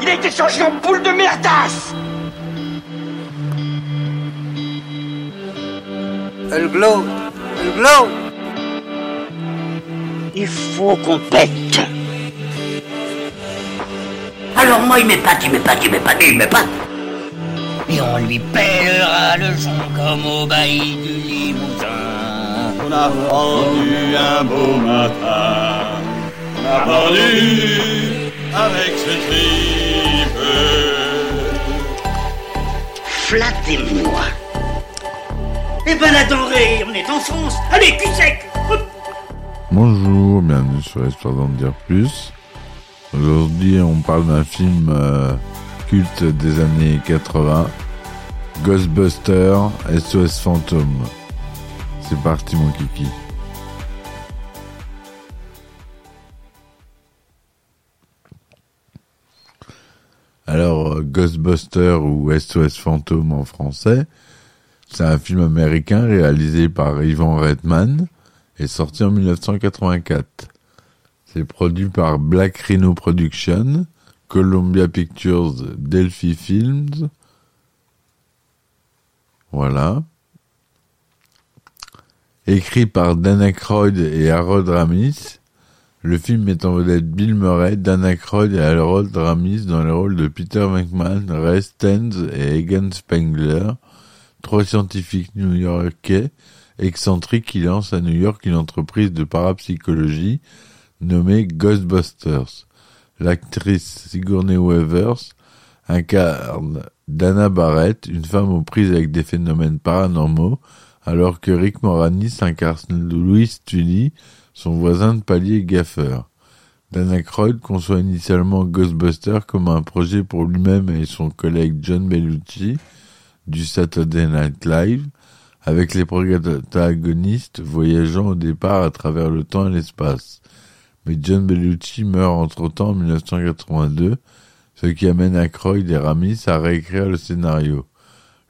Il a été changé en boule de merdasse Elle glow Elle glow Il faut qu'on pète Alors moi, il m'épate, il m'épate, il m'épate, il m'épate. Et on lui pèlera le son comme au bailli du Limousin. On a vendu un beau matin. On a vendu avec ce tripe. Flattez-moi. Eh ben la denrée, on est en France. Allez, cul sec. Bonjour, bienvenue sur Histoire d'en dire plus. Aujourd'hui, on parle d'un film euh, culte des années 80, Ghostbusters SOS Fantôme. C'est parti, mon kiki. Alors, euh, Ghostbusters ou SOS Fantôme en français, c'est un film américain réalisé par Ivan Reitman et sorti en 1984. C'est produit par Black Rhino Productions, Columbia Pictures, Delphi Films. Voilà. Écrit par Dan Aykroyd et Harold Ramis. Le film met en vedette Bill Murray, Dan Aykroyd et Harold Ramis dans les rôles de Peter Venkman, Ray Stans et Egan Spengler, trois scientifiques new-yorkais excentriques qui lancent à New York une entreprise de parapsychologie nommée Ghostbusters. L'actrice Sigourney Weaver incarne Dana Barrett, une femme aux prises avec des phénomènes paranormaux, alors que Rick Moranis incarne Louis Tully, son voisin de palier gaffeur. Dana Aykroyd conçoit initialement Ghostbusters comme un projet pour lui-même et son collègue John Bellucci du Saturday Night Live, avec les protagonistes voyageant au départ à travers le temps et l'espace. Mais John Bellucci meurt entre-temps en 1982, ce qui amène Aykroyd et Ramis à réécrire le scénario.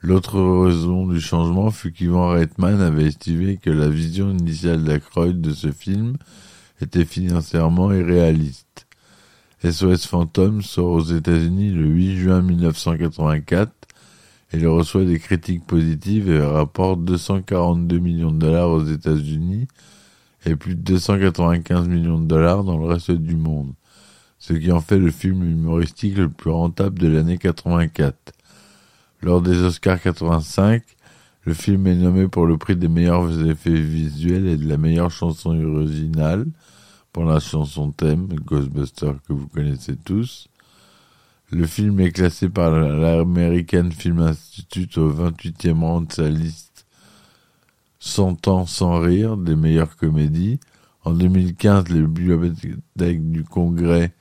L'autre raison du changement fut qu'Ivan Reitman avait estimé que la vision initiale d'Aykroyd de ce film était financièrement irréaliste. SOS Phantom sort aux États-Unis le 8 juin 1984 et il reçoit des critiques positives et rapporte 242 millions de dollars aux États-Unis et plus de 295 millions de dollars dans le reste du monde, ce qui en fait le film humoristique le plus rentable de l'année 84. Lors des Oscars 85, le film est nommé pour le prix des meilleurs effets visuels et de la meilleure chanson originale pour la chanson thème Ghostbusters que vous connaissez tous. Le film est classé par l'American Film Institute au 28e rang de sa liste 100 ans sans rire des meilleures comédies. En 2015, le bibliothèque du Congrès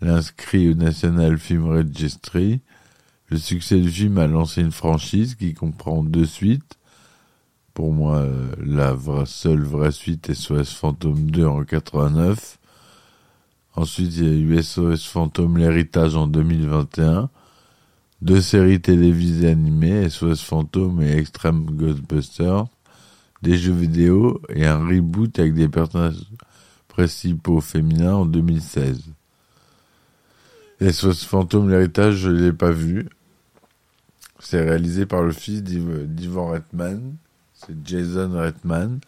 l'inscrit au National Film Registry. Le succès du film a lancé une franchise qui comprend deux suites. Pour moi, euh, la seule vraie suite SOS Phantom 2 en 89. Ensuite, il y a eu SOS Phantom l'héritage en 2021. Deux séries télévisées animées, SOS Phantom et Extreme Ghostbusters. Des jeux vidéo et un reboot avec des personnages principaux féminins en 2016. SOS Phantom l'héritage, je l'ai pas vu. C'est réalisé par le fils d'Ivan Reitman. C'est Jason Reitman.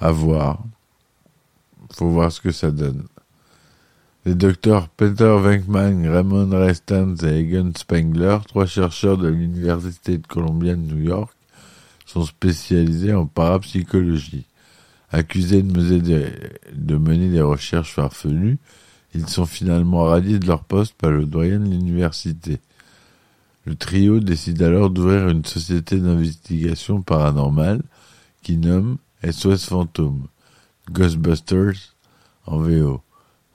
À voir. Faut voir ce que ça donne. Les docteurs Peter Venkman, Raymond Restans et Egan Spengler, trois chercheurs de l'Université de Columbia de New York, sont spécialisés en parapsychologie. Accusés de mener des, de mener des recherches farfelues, ils sont finalement radiés de leur poste par le doyen de l'université. Le trio décide alors d'ouvrir une société d'investigation paranormale qui nomme SOS Fantôme, Ghostbusters en VO.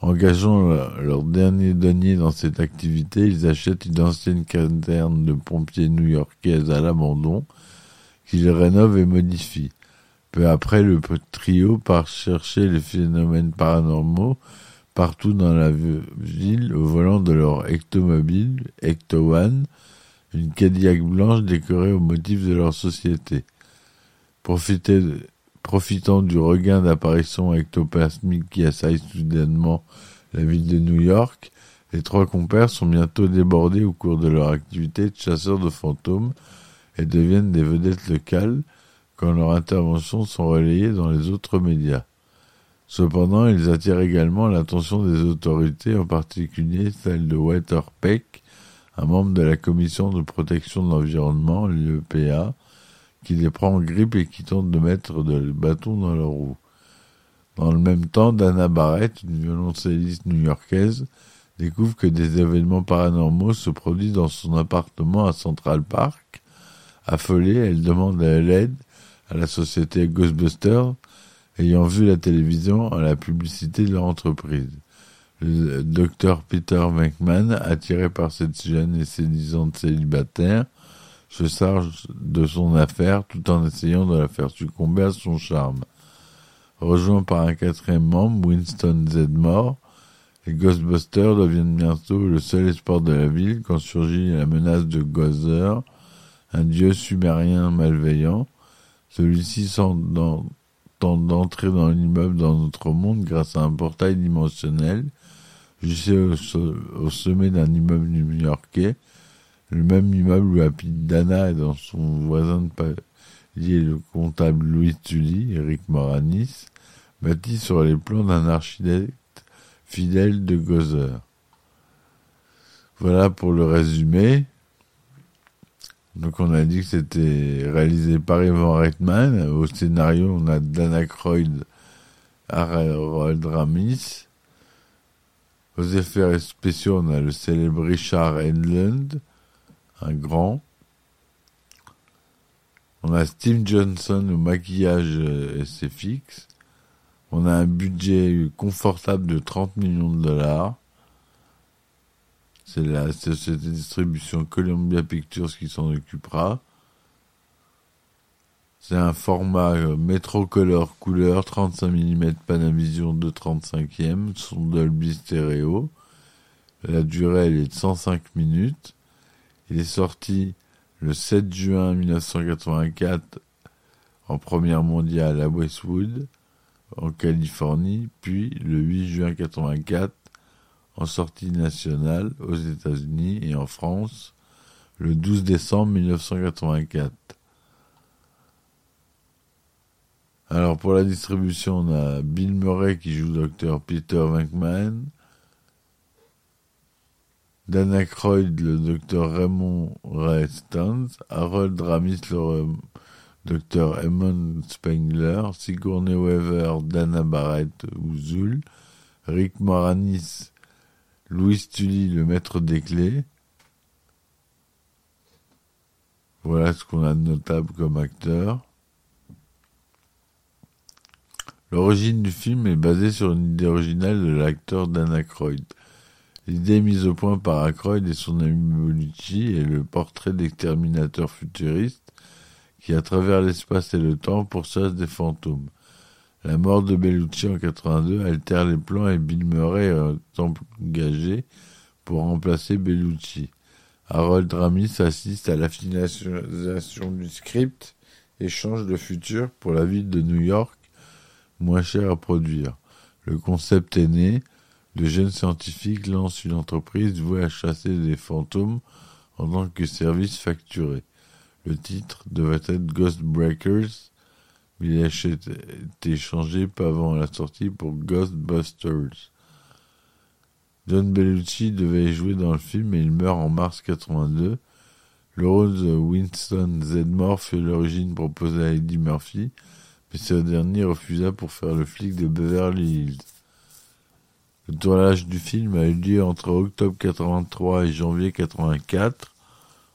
Engageant leur dernier denier dans cette activité, ils achètent une ancienne caserne de pompiers new-yorkaise à l'abandon, qu'ils rénovent et modifient. Peu après, le trio part chercher les phénomènes paranormaux partout dans la ville au volant de leur ectomobile, Ecto One, une Cadillac blanche décorée au motif de leur société. profitant du regain d'apparition ectoplasmique qui assaille soudainement la ville de New York, les trois compères sont bientôt débordés au cours de leur activité de chasseurs de fantômes et deviennent des vedettes locales quand leurs interventions sont relayées dans les autres médias. Cependant, ils attirent également l'attention des autorités, en particulier celle de Walter Peck, un membre de la commission de protection de l'environnement, l'EPA, qui les prend en grippe et qui tente de mettre de bâton dans leur roue. Dans le même temps, Dana Barrett, une violoncelliste new-yorkaise, découvre que des événements paranormaux se produisent dans son appartement à Central Park. Affolée, elle demande à l'aide à la société Ghostbusters, ayant vu la télévision à la publicité de leur entreprise. Docteur Peter Venkman, attiré par cette jeune et séduisante célibataire, se charge de son affaire tout en essayant de la faire succomber à son charme. Rejoint par un quatrième membre, Winston Zedmore, les Ghostbusters deviennent bientôt le seul espoir de la ville quand surgit la menace de Gozer, un dieu sumérien malveillant. Celui-ci d'entrer dans l'immeuble dans notre monde grâce à un portail dimensionnel jusqu'au au sommet d'un immeuble new-yorkais, le même immeuble où habite Dana et dans son voisin de palier le comptable Louis Tully, Eric Moranis, bâti sur les plans d'un architecte fidèle de Gozer. Voilà pour le résumé. Donc on a dit que c'était réalisé par Ivan Reitman. Au scénario, on a Dana Croyd, Harold Ramis. Aux effets spéciaux, on a le célèbre Richard Enlund, un grand. On a Steve Johnson au maquillage SFX. On a un budget confortable de 30 millions de dollars. C'est la société de distribution Columbia Pictures qui s'en occupera. C'est un format Metrocolor couleur 35 mm Panavision 235e, son Dolby stéréo. La durée elle est de 105 minutes. Il est sorti le 7 juin 1984 en première mondiale à Westwood en Californie, puis le 8 juin 84 en sortie nationale aux États-Unis et en France le 12 décembre 1984. Alors pour la distribution, on a Bill Murray qui joue Dr Peter Venkman, Dana Croyd le Dr Raymond Ray Stones, Harold Ramis le Dr. Eamon Spengler, Sigourney Weaver, Dana Barrett ou Rick Moranis, Louis Tully, le maître des clés. Voilà ce qu'on a de notable comme acteur. L'origine du film est basée sur une idée originale de l'acteur Dana Croyd. L'idée mise au point par Aykroyd et son ami Molucci est le portrait d'exterminateur futuriste qui, à travers l'espace et le temps, pourchasse des fantômes. La mort de Bellucci en 82 altère les plans et Bill Murray est engagé pour remplacer Bellucci. Harold Ramis assiste à la finalisation du script et change de futur pour la ville de New York, moins cher à produire. Le concept est né, le jeune scientifique lance une entreprise vouée à chasser des fantômes en tant que service facturé. Le titre devait être Ghost Breakers, il a été changé peu avant la sortie pour Ghostbusters. John Bellucci devait jouer dans le film et il meurt en mars 82. Le rôle de Winston Zedmore fut l'origine proposée à Eddie Murphy, mais ce dernier refusa pour faire le flic de Beverly Hills. Le tournage du film a eu lieu entre octobre 83 et janvier 84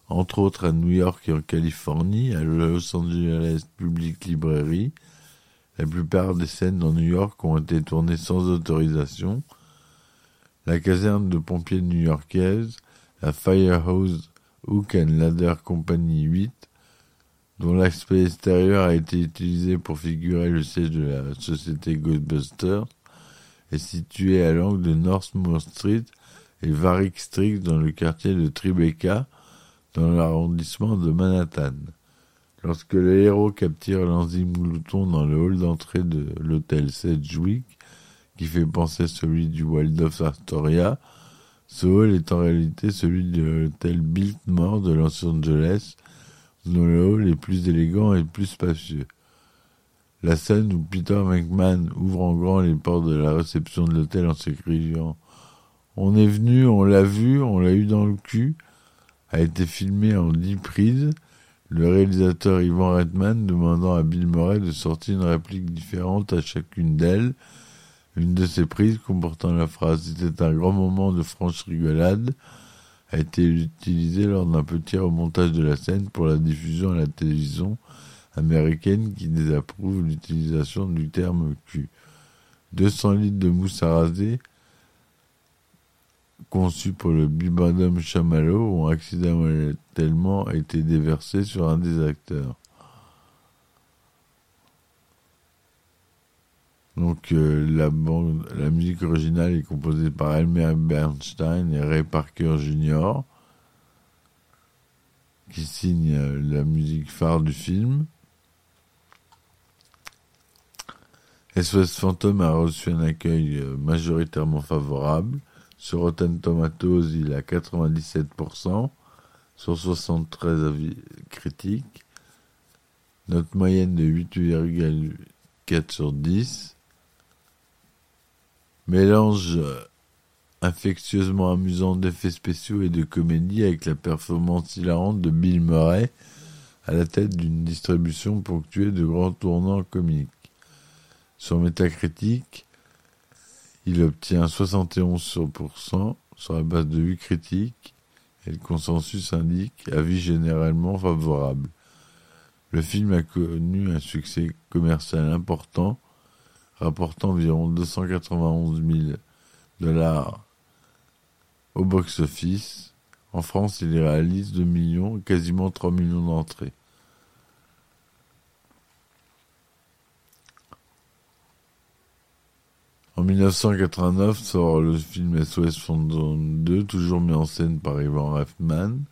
entre autres à New York et en Californie, à Los Angeles Public Library. La plupart des scènes dans New York ont été tournées sans autorisation. La caserne de pompiers new-yorkaise, la Firehouse Hook and Ladder Company 8, dont l'aspect extérieur a été utilisé pour figurer le siège de la société Ghostbusters, est située à l'angle de Northmore Street et Varick Street dans le quartier de Tribeca, dans l'arrondissement de Manhattan. Lorsque le héros capture l'enzyme glouton dans le hall d'entrée de l'hôtel Sedgwick, qui fait penser celui du Waldorf Astoria, ce hall est en réalité celui de l'hôtel Biltmore de Los Angeles, dont le hall est plus élégant et plus spacieux. La scène où Peter McMahon ouvre en grand les portes de la réception de l'hôtel en s'écrivant On est venu, on l'a vu, on l'a eu dans le cul, a été filmée en dix prises, le réalisateur Ivan Reitman demandant à Bill Murray de sortir une réplique différente à chacune d'elles, une de ces prises comportant la phrase C'était un grand moment de franche rigolade a été utilisée lors d'un petit remontage de la scène pour la diffusion à la télévision américaine qui désapprouve l'utilisation du terme cul. 200 litres de mousse à raser conçus pour le Bibendum Chamallow ont accidentellement été déversés sur un des acteurs. Donc euh, la, musique originale est composée par Elmer Bernstein et Ray Parker Jr. qui signent euh, la musique phare du film. SOS Phantom a reçu un accueil euh, majoritairement favorable. Sur Rotten Tomatoes, il a 97%, sur 73 avis critiques, note moyenne de 8,4 sur 10. Mélange infectieusement amusant d'effets spéciaux et de comédie avec la performance hilarante de Bill Murray à la tête d'une distribution ponctuée de grands tournants comiques. Sur Metacritic, il obtient 71% sur la base de 8 critiques et le consensus indique avis généralement favorable. Le film a connu un succès commercial important rapportant environ 291 000 dollars au box-office. En France, il réalise 2 millions, quasiment 3 millions d'entrées. En 1989 sort le film SOS Fantôme 2, toujours mis en scène par Ivan Reitman.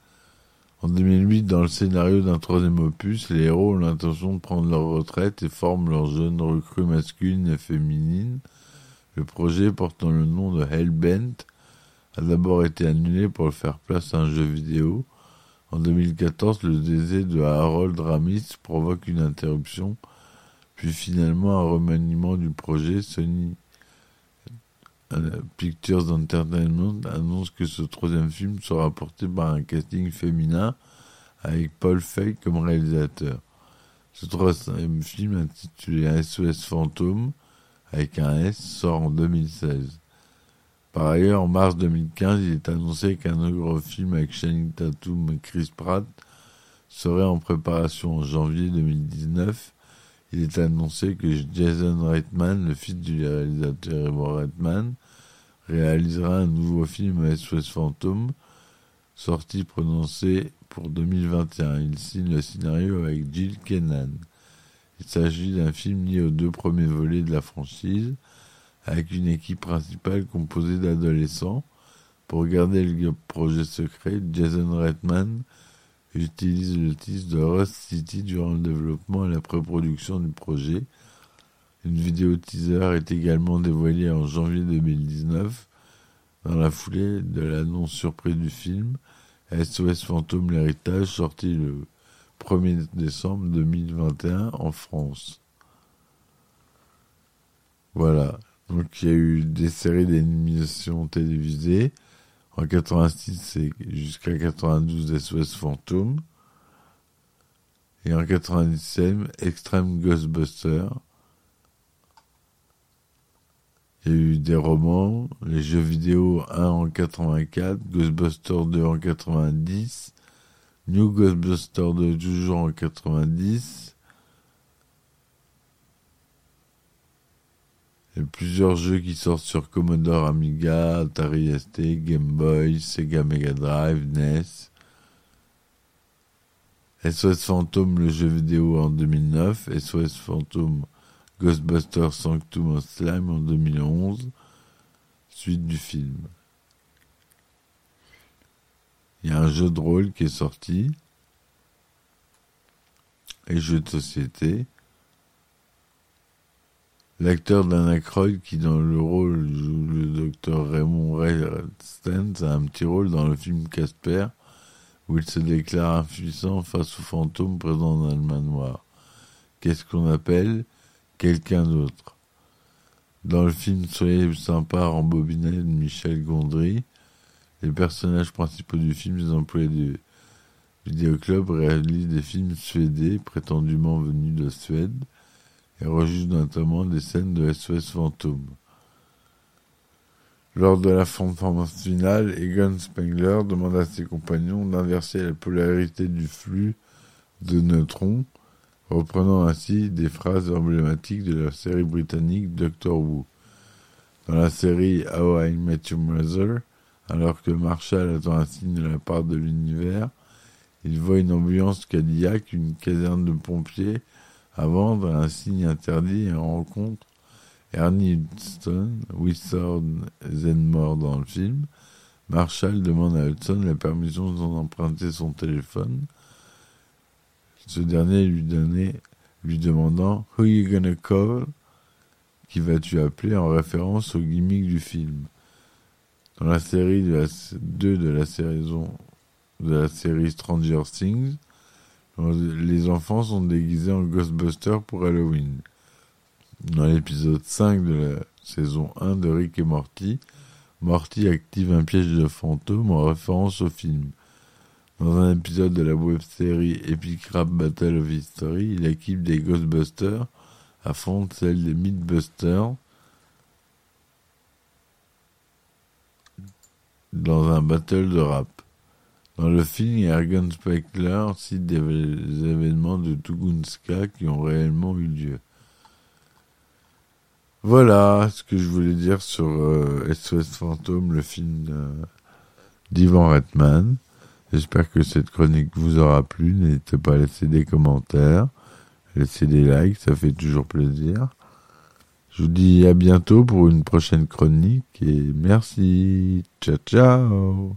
En 2008, dans le scénario d'un troisième opus, les héros ont l'intention de prendre leur retraite et forment leurs jeunes recrues masculines et féminines. Le projet, portant le nom de Hellbent, a d'abord été annulé pour faire place à un jeu vidéo. En 2014, le décès de Harold Ramis provoque une interruption, puis finalement un remaniement du projet. Sony Pictures Entertainment annonce que ce troisième film sera porté par un casting féminin avec Paul Feig comme réalisateur. Ce troisième film intitulé SOS Fantôme avec un S sort en 2016. Par ailleurs, en mars 2015, il est annoncé qu'un autre film avec Channing Tatum et Chris Pratt serait en préparation en janvier 2019 il est annoncé que Jason Reitman, le fils du réalisateur Evo Reitman, réalisera un nouveau film SOS Fantôme, sorti prononcé pour 2021. Il signe le scénario avec Jill Kennan. Il s'agit d'un film lié aux deux premiers volets de la franchise, avec une équipe principale composée d'adolescents. Pour garder le projet secret, Jason Reitman utilise le titre de Rust City durant le développement et la pré-production du projet. Une vidéo teaser est également dévoilée en janvier 2019 dans la foulée de l'annonce surprise du film SOS Fantôme l'héritage sorti le 1er décembre 2021 en France. Voilà. Donc il y a eu des séries d'animation télévisées. En 86, c'est jusqu'à 92 SOS Fantôme. Et en 97, Extreme Ghostbuster. Il y a eu des romans, les jeux vidéo 1 en 84, Ghostbuster 2 en 90, New Ghostbuster 2 toujours en 90, Il y a plusieurs jeux qui sortent sur Commodore Amiga, Atari ST, Game Boy, Sega Mega Drive, NES. SOS Phantom, le jeu vidéo en 2009. SOS Phantom Ghostbusters Sanctum of Slime en 2011. Suite du film. Il y a un jeu de rôle qui est sorti. Et jeu de société. L'acteur d'Anna Croyd, qui dans le rôle joue le docteur Raymond Ray Stantz, a un petit rôle dans le film Casper, où il se déclare impuissant face aux fantômes présents dans le manoir. Qu'est-ce qu'on appelle quelqu'un d'autre? Dans le film Soyez sympa, rembobiné de Michel Gondry, les personnages principaux du film, les employés du vidéoclub, réalisent des films suédés prétendument venus de Suède et enregistrent notamment des scènes de SOS Fantôme. Lors de la performance finale, Egon Spengler demande à ses compagnons d'inverser la polarité du flux de neutrons, reprenant ainsi des phrases emblématiques de la série britannique Doctor Who. Dans la série How I Met Your Mother, alors que Marshall attend un signe de la part de l'univers, il voit une ambulance Cadillac, une caserne de pompiers, à vendre un signe interdit et rencontre Ernie Hudson, Wizard Zenmore dans le film. Marshall demande à Hudson la permission d'emprunter son téléphone. Ce dernier lui donnait, lui demandant Who you gonna call? Qui vas-tu appeler en référence au gimmick du film. Dans la série de la 2 de la saison de la série Stranger Things, les enfants sont déguisés en Ghostbusters pour Halloween. Dans l'épisode 5 de la saison 1 de Rick et Morty, Morty active un piège de fantôme en référence au film. Dans un épisode de la web-série Epic Rap Battle of History, il équipe des Ghostbusters affronte celle des Mythbusters dans un battle de rap. Dans le film, Ergen Speckler cite des événements de Tugunska qui ont réellement eu lieu. Voilà ce que je voulais dire sur SOS euh, Fantôme, le film d'Ivan Redman. J'espère que cette chronique vous aura plu. N'hésitez pas à laisser des commentaires, laisser des likes, ça fait toujours plaisir. Je vous dis à bientôt pour une prochaine chronique et merci. Ciao ciao.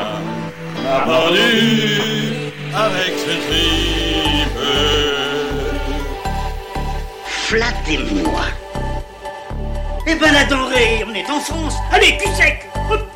On a vendu avec ce tripe. Flattez-moi. Eh ben la denrée, on est en France. Allez, cul sec Hop